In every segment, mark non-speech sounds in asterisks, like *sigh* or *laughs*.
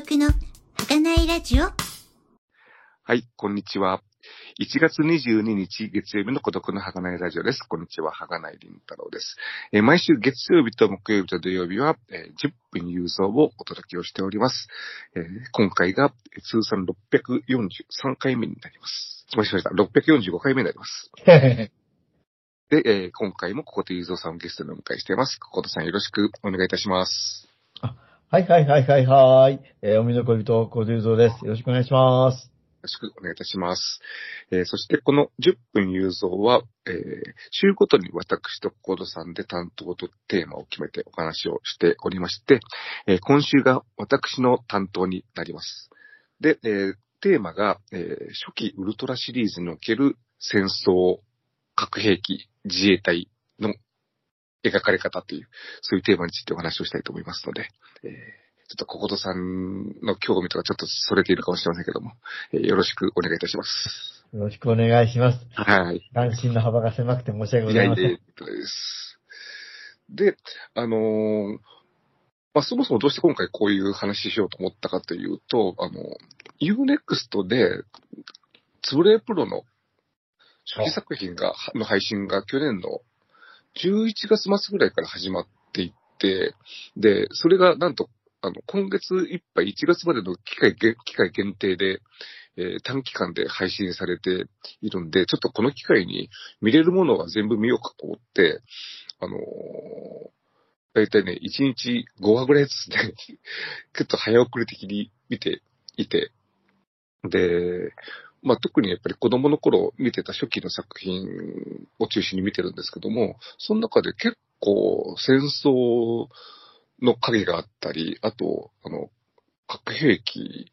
孤独の儚いラジオはい、こんにちは。1月22日月曜日の孤独の儚いラジオです。こんにちは、儚いりんたろうです。えー毎週月曜日と木曜日と土曜日は、えー10分郵送をお届けをしております。えー今回がえー通算643回目になります。もしました。645回目になります。*laughs* で、えー今回もこことゆうぞうさんをゲストにお迎えしています。こことさんよろしくお願いいたします。はいはいはいはいはい。えー、おみの恋人、小泉蔵です。よろしくお願いします。よろしくお願いいたします。えーそしてこの10分郵送は、えー週ごとに私とコードさんで担当とテーマを決めてお話をしておりまして、えー今週が私の担当になります。で、えーテーマが、えー初期ウルトラシリーズにおける戦争、核兵器、自衛隊の描かれ方という、そういうテーマについてお話をしたいと思いますので、えーちょっとココドさんの興味とかちょっとそれているかもしれませんけども、えーよろしくお願いいたします。よろしくお願いします。はい。関心の幅が狭くて申し訳ごいやいやいやざいません。です。で、あのーまあ、そもそもどうして今回こういう話しようと思ったかというと、あの、Unext で、つぶれプロの初期作品が、の配信が去年の11月末ぐらいから始まっていって、で、それがなんと、あの、今月いっぱい1月までの機会、機会限定で、えー短期間で配信されているんで、ちょっとこの機会に見れるものは全部見ようかと思って、あのーだいたいね、1日5話ぐらいずつね、*laughs* 結構早送り的に見ていて、で、まあ特にやっぱり子供の頃見てた初期の作品を中心に見てるんですけども、その中で結構戦争の影があったり、あと、あの、核兵器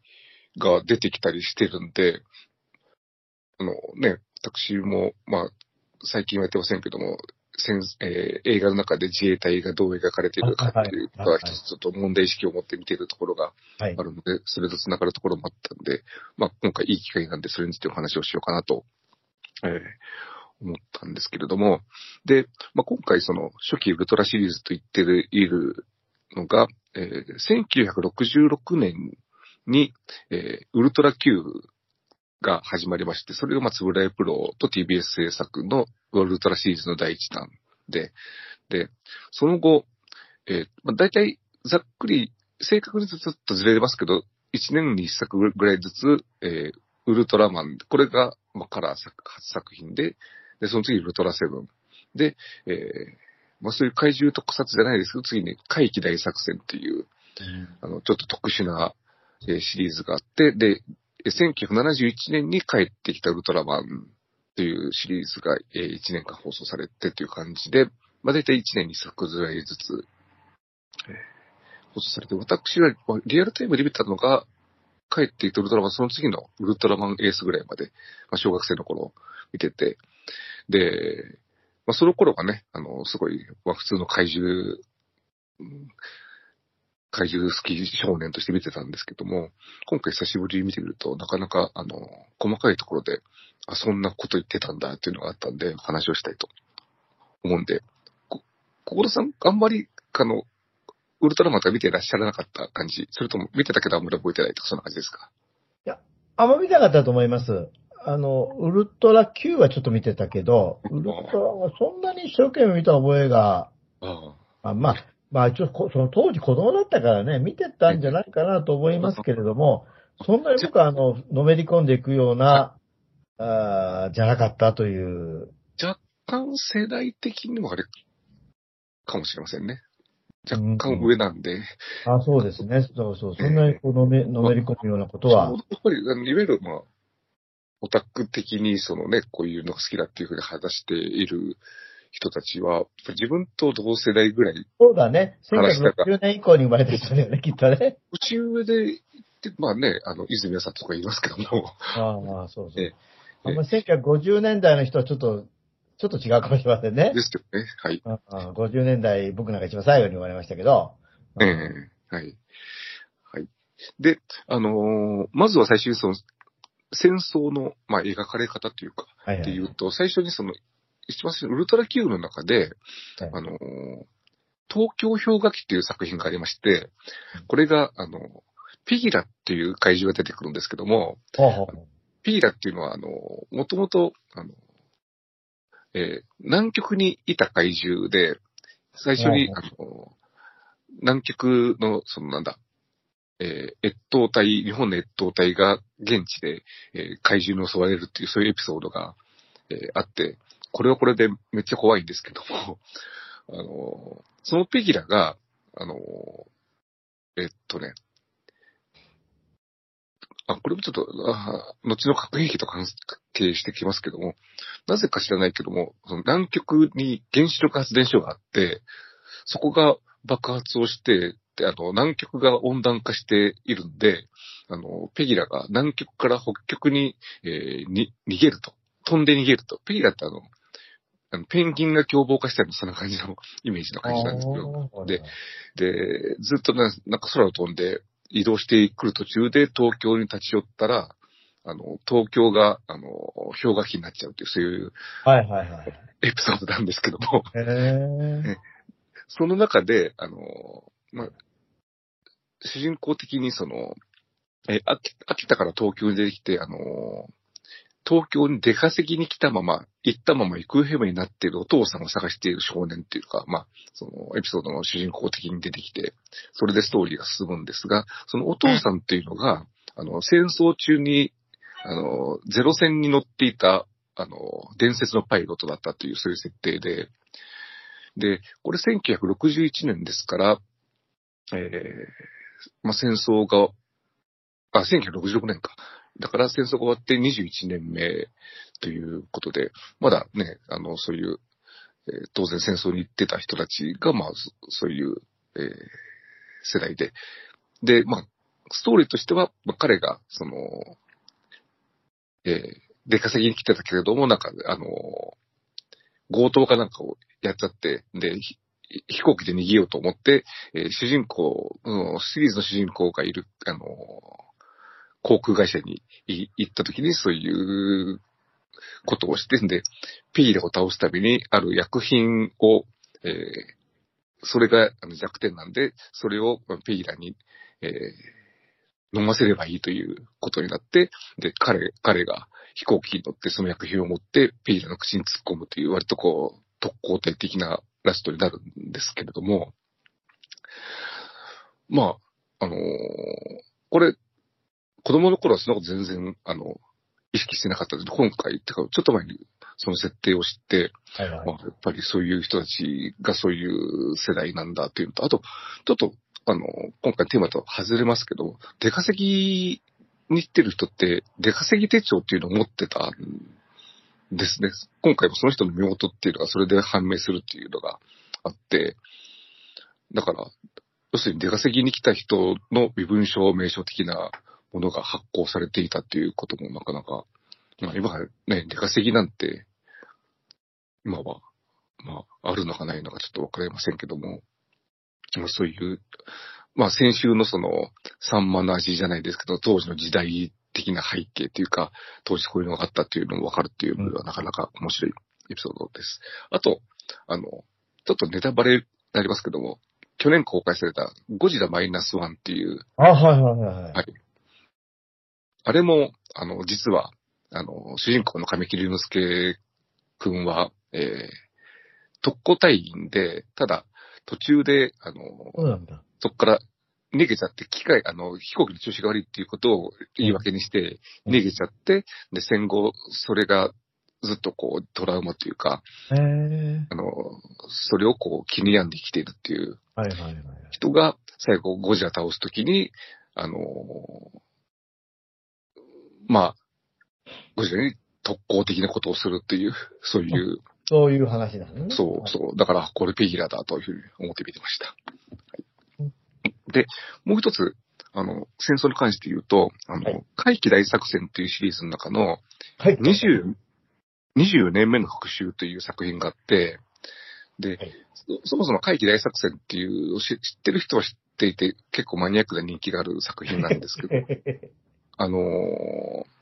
が出てきたりしてるんで、あのね、私も、まあ、最近はやってませんけども、えー映画の中で自衛隊がどう描かれているかっていうのは一つちょっと問題意識を持って見ているところがはいあ。るので、それと繋がるところもあったんで、まあ今回いい機会なんでそれについてお話をしようかなと、えー思ったんですけれども、で、まあ今回その初期ウルトラシリーズと言っているのが、えー1966年に、えーウルトラ Q が始まりまして、それがまあ、つぶらやプロと TBS 制作のウルトラシリーズの第一弾で、で、その後、えーまあ、大体、ざっくり、正確にずっとずれますけど、1年に1作ぐらいずつ、えーウルトラマン、これが、まあ、カラー作初作品で、で、その次ウルトラセブン。で、えーまあ、そういう怪獣特撮じゃないですけど、次に怪奇大作戦っていう、あの、ちょっと特殊な、えーシリーズがあって、で、えー1971年に帰ってきたウルトラマンというシリーズが、え1年間放送されてという感じで、まあ、大体1年に作ぐらいずつ、えー放送されて、私はリアルタイムで見たのが、帰ってきたウルトラマン、その次のウルトラマンエースぐらいまで、まあ、小学生の頃見てて、で、まあ、その頃はね、あの、すごい、まあ、普通の怪獣、怪獣好き少年として見てたんですけども、今回久しぶりに見てみると、なかなか、あの、細かいところで、あ、そんなこと言ってたんだっていうのがあったんで、話をしたいと思うんで、こ、小室さん、あんまり、あの、ウルトラマンとか見てらっしゃらなかった感じそれとも見てたけどあんまり覚えてないとか、そんな感じですか？あんま見たかったと思います。あの、ウルトラ Q はちょっと見てたけど、ウルトラはそんなに一生懸命見た覚えが、ああまあ、まあ、ちょっとこその当時子供だったからね、見てたんじゃないかなと思いますけれども、そんなに僕はあの、のめり込んでいくような、あーじゃなかったという。若干世代的にもあれ、かもしれませんね。若干上なんで、あそうですね。そうそう。そんなにこうのめ、のめり込むようなことはちょう。どやっぱり、あのいわゆる、まあ、オタク的にそのね、こういうのが好きだっていうふうに話している人たちは、自分と同世代ぐらい、そうだね。話したか1960年以降に生まれてる人だよね、きっとね。*laughs* 内上で言って、まあね、あの、泉谷さんとか言いますけども、ああ、まあ、そうそうええ。あんまり1950年代の人はちょっと、ちょっと違うかもしれませんねで。すけどね、はい。ああ50年代、僕なんか一番最後に生まれましたけど。ええはい。はい。で、あのーまずは最初にその、戦争の、まあ、描かれ方というか、はいはい。っていうと、最初にその、一番最初にウルトラ Q の中で、はい。あのー東京氷河期っていう作品がありまして、これが、あの、ピギラっていう怪獣が出てくるんですけども、ほうほうピギラっていうのは、あの、もともと、あの、えー南極にいた怪獣で、最初に、あの、南極の、そのなんだ、えー越冬隊、日本の越冬隊が現地で、えー怪獣に襲われるっていう、そういうエピソードが、えーあって、これはこれでめっちゃ怖いんですけども、*laughs* あの、そのペギラが、あの、えっとね、あ、これもちょっと、あ後の核兵器と関係してきますけども、なぜか知らないけども、その南極に原子力発電所があって、そこが爆発をして、で、あの、南極が温暖化しているんで、あの、ペギラが南極から北極に、えーに、逃げると。飛んで逃げると。ペギラってあの、あのペンギンが凶暴化したりそんな感じの *laughs* イメージの感じなんですけど、で、で、ずっとななんか空を飛んで移動してくる途中で東京に立ち寄ったら、あの、東京が、あの、氷河期になっちゃうっていう、そういうはいはいはい。エピソードなんですけども、へえ。その中で、あの、まあ、主人公的にその、え、秋秋田から東京に出てきて、あの、東京に出稼ぎに来たまま、行ったまま行方不明になっているお父さんを探している少年っていうか、まあ、そのエピソードの主人公的に出てきて、それでストーリーが進むんですが、そのお父さんっていうのが、あの、戦争中に、あの、ゼロ戦に乗っていた、あの、伝説のパイロットだったという、そういう設定で、で、これ1961年ですから、えーまあ、戦争が、あ、1966年か。だから戦争が終わって21年目ということで、まだね、あの、そういう、えー当然戦争に行ってた人たちが、まあ、そういう、えー世代で。で、まあ、ストーリーとしては、まあ、彼が、その、えー出稼ぎに来てたけれども、なんか、あの、強盗かなんかをやっちゃって、で、飛行機で逃げようと思って、えー主人公、うんシリーズの主人公がいる、あの、航空会社に行った時にそういうことをしてんで、ピーラを倒すたびにある薬品を、えーそれが弱点なんで、それをピーラに、えー飲ませればいいということになって、で、彼、彼が飛行機に乗ってその薬品を持ってピーラの口に突っ込むという割とこう、特攻隊的なラストになるんですけれども、まあ、あのーこれ、子供の頃はそんなこと全然、あの、意識してなかったんですけど、今回、ってか、ちょっと前にその設定を知って、はいはいまあ、やっぱりそういう人たちがそういう世代なんだっていうのと、あと、ちょっと、あの、今回テーマと外れますけど、出稼ぎに行ってる人って、出稼ぎ手帳っていうのを持ってたんですね。今回もその人の身元っていうのがそれで判明するっていうのがあって、だから、要するに出稼ぎに来た人の身分証名称的なものが発行されていたっていうこともなかなか、まあ今はね、出稼ぎなんて、今は、まあ、あるのかないのかちょっとわかりませんけども、まあそういう、まあ先週のその、サンマの味じゃないですけど、当時の時代的な背景というか、当時こういうのがあったっていうのもわかるっていうのはなかなか面白いエピソードです。あと、あの、ちょっとネタバレになりますけども、去年公開されたゴジラマイナスワンっていう、あ、はいはいはいはい。はいあれも、あの、実は、あの、主人公の神木隆之介くんは、えー、特攻隊員で、ただ、途中で、あの、そこから逃げちゃって、機械、あの、飛行機の調子が悪いっていうことを言い訳にして、うん逃げちゃって、で、戦後、それがずっとこう、トラウマというか。あの、それをこう、気に病んで生きているっていう。人が、最後、ゴジラ倒すときに、あの、まあ、ゴジラに特攻的なことをするっていう、*laughs* そういう、そういう話なのね。そう、そう。だから、これペギラだというふうに思って見てました。はいで、もう一つ、あの、戦争に関して言うと、あの、はい怪奇大作戦っていうシリーズの中の、はい。20、20年目の復讐という作品があって、で、はいそそもそも怪奇大作戦っていう知ってる人は知っていて、結構マニアックな人気がある作品なんですけど、*laughs* あのー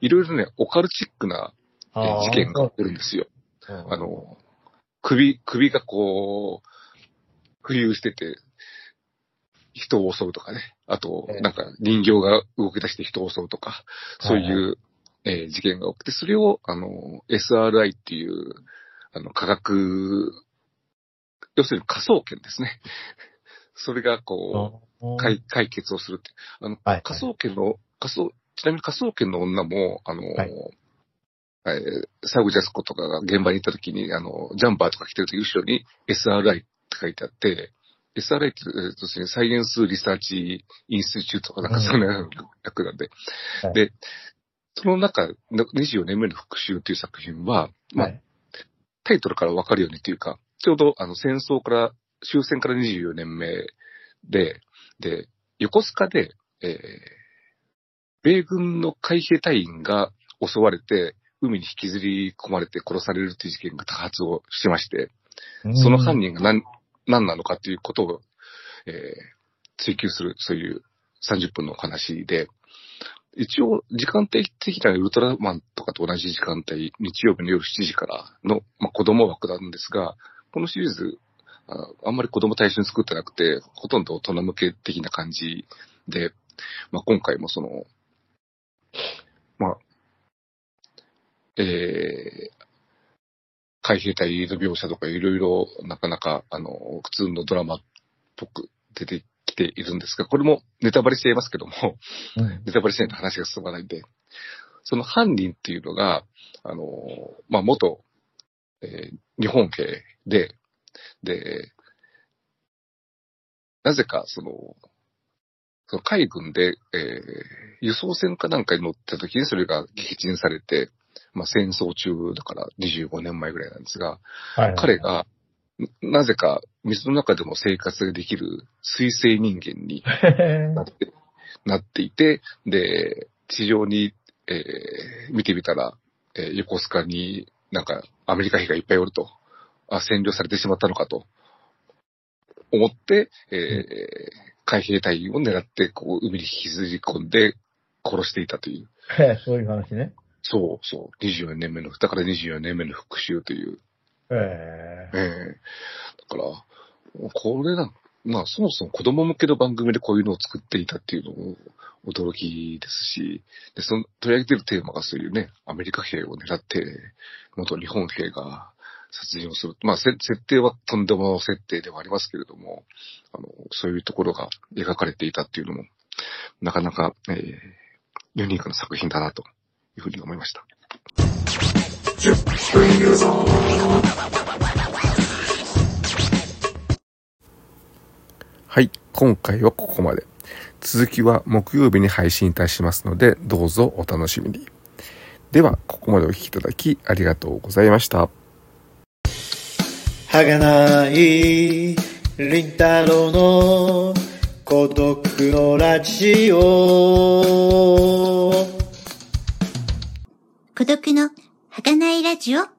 いろいろね、オカルチックなえ事件が起こるんですよ。ああの、首、首がこう、浮遊してて、人を襲うとかね。あとええ、なんか人形が動き出して人を襲うとか、そういう、えー事件が起きて、それを、あの、SRI っていう、あの、科学、要するに仮想研ですね。それが、こう、解解決をするって。あの、はい仮想研の、仮想、ちなみに仮想研の女も、あの、はいえーサグジャスコとかが現場に行った時に、あの、ジャンバーとか着てる時、後ろに SRI って書いてあって、SRI って、えー要するにサイエンスリサーチインスティチュートとかなんかそんな役なんで。はいで、その中、の24年目の復讐という作品は、まあ、はい。タイトルからわかるようにっていうか、ちょうどあの戦争から、終戦から24年目で、で、横須賀で、えー、米軍の海兵隊員が襲われて、海に引きずり込まれて殺されるという事件が多発をしまして、その犯人が何、何なのかということを、えー追求する、そういう30分のお話で、一応、時間帯的にはウルトラマンとかと同じ時間帯、日曜日の夜7時からの、まあ、子供枠なんですが、このシリーズ、ああんまり子供対象に作ってなくて、ほとんど大人向け的な感じで、まあ、今回もその、まあ、えー、海兵隊の描写とかいろいろなかなか、あの、普通のドラマっぽく出てきているんですが、これもネタバレしていますけども、うんネタバレしないと話が進まないんで、その犯人っていうのが、あの、まあ、元、えー日本兵で、で、なぜか、その、その海軍で、えー輸送船かなんかに乗った時にそれが撃沈されて、まあ、戦争中だから25年前ぐらいなんですが、はい。彼が、ななぜか水の中でも生活ができる水生人間に *laughs* なって、なっていて、で、地上に、えー見てみたら、えー横須賀になんかアメリカ兵がいっぱいおると、あ、占領されてしまったのかと思って、えー海兵隊員を狙って、こう、海に引きずり込んで殺していたという。そういう話ね。そうそう。24年目の、だから24年目の復讐という。えええだから、これな、まあそもそも子供向けの番組でこういうのを作っていたっていうのも驚きですし、で、その取り上げてるテーマがそういうね、アメリカ兵を狙って、元日本兵が殺人をする。まあ、せ設定はとんでも設定ではありますけれども、あの、そういうところが描かれていたっていうのも、なかなか、えーユニークな作品だなというふうに思いました。はい、今回はここまで。続きは木曜日に配信いたしますので、どうぞお楽しみに。では、ここまでお聞きいただきありがとうございました。儚い凛太郎の孤独のラジオ。孤独のはがないラジオ。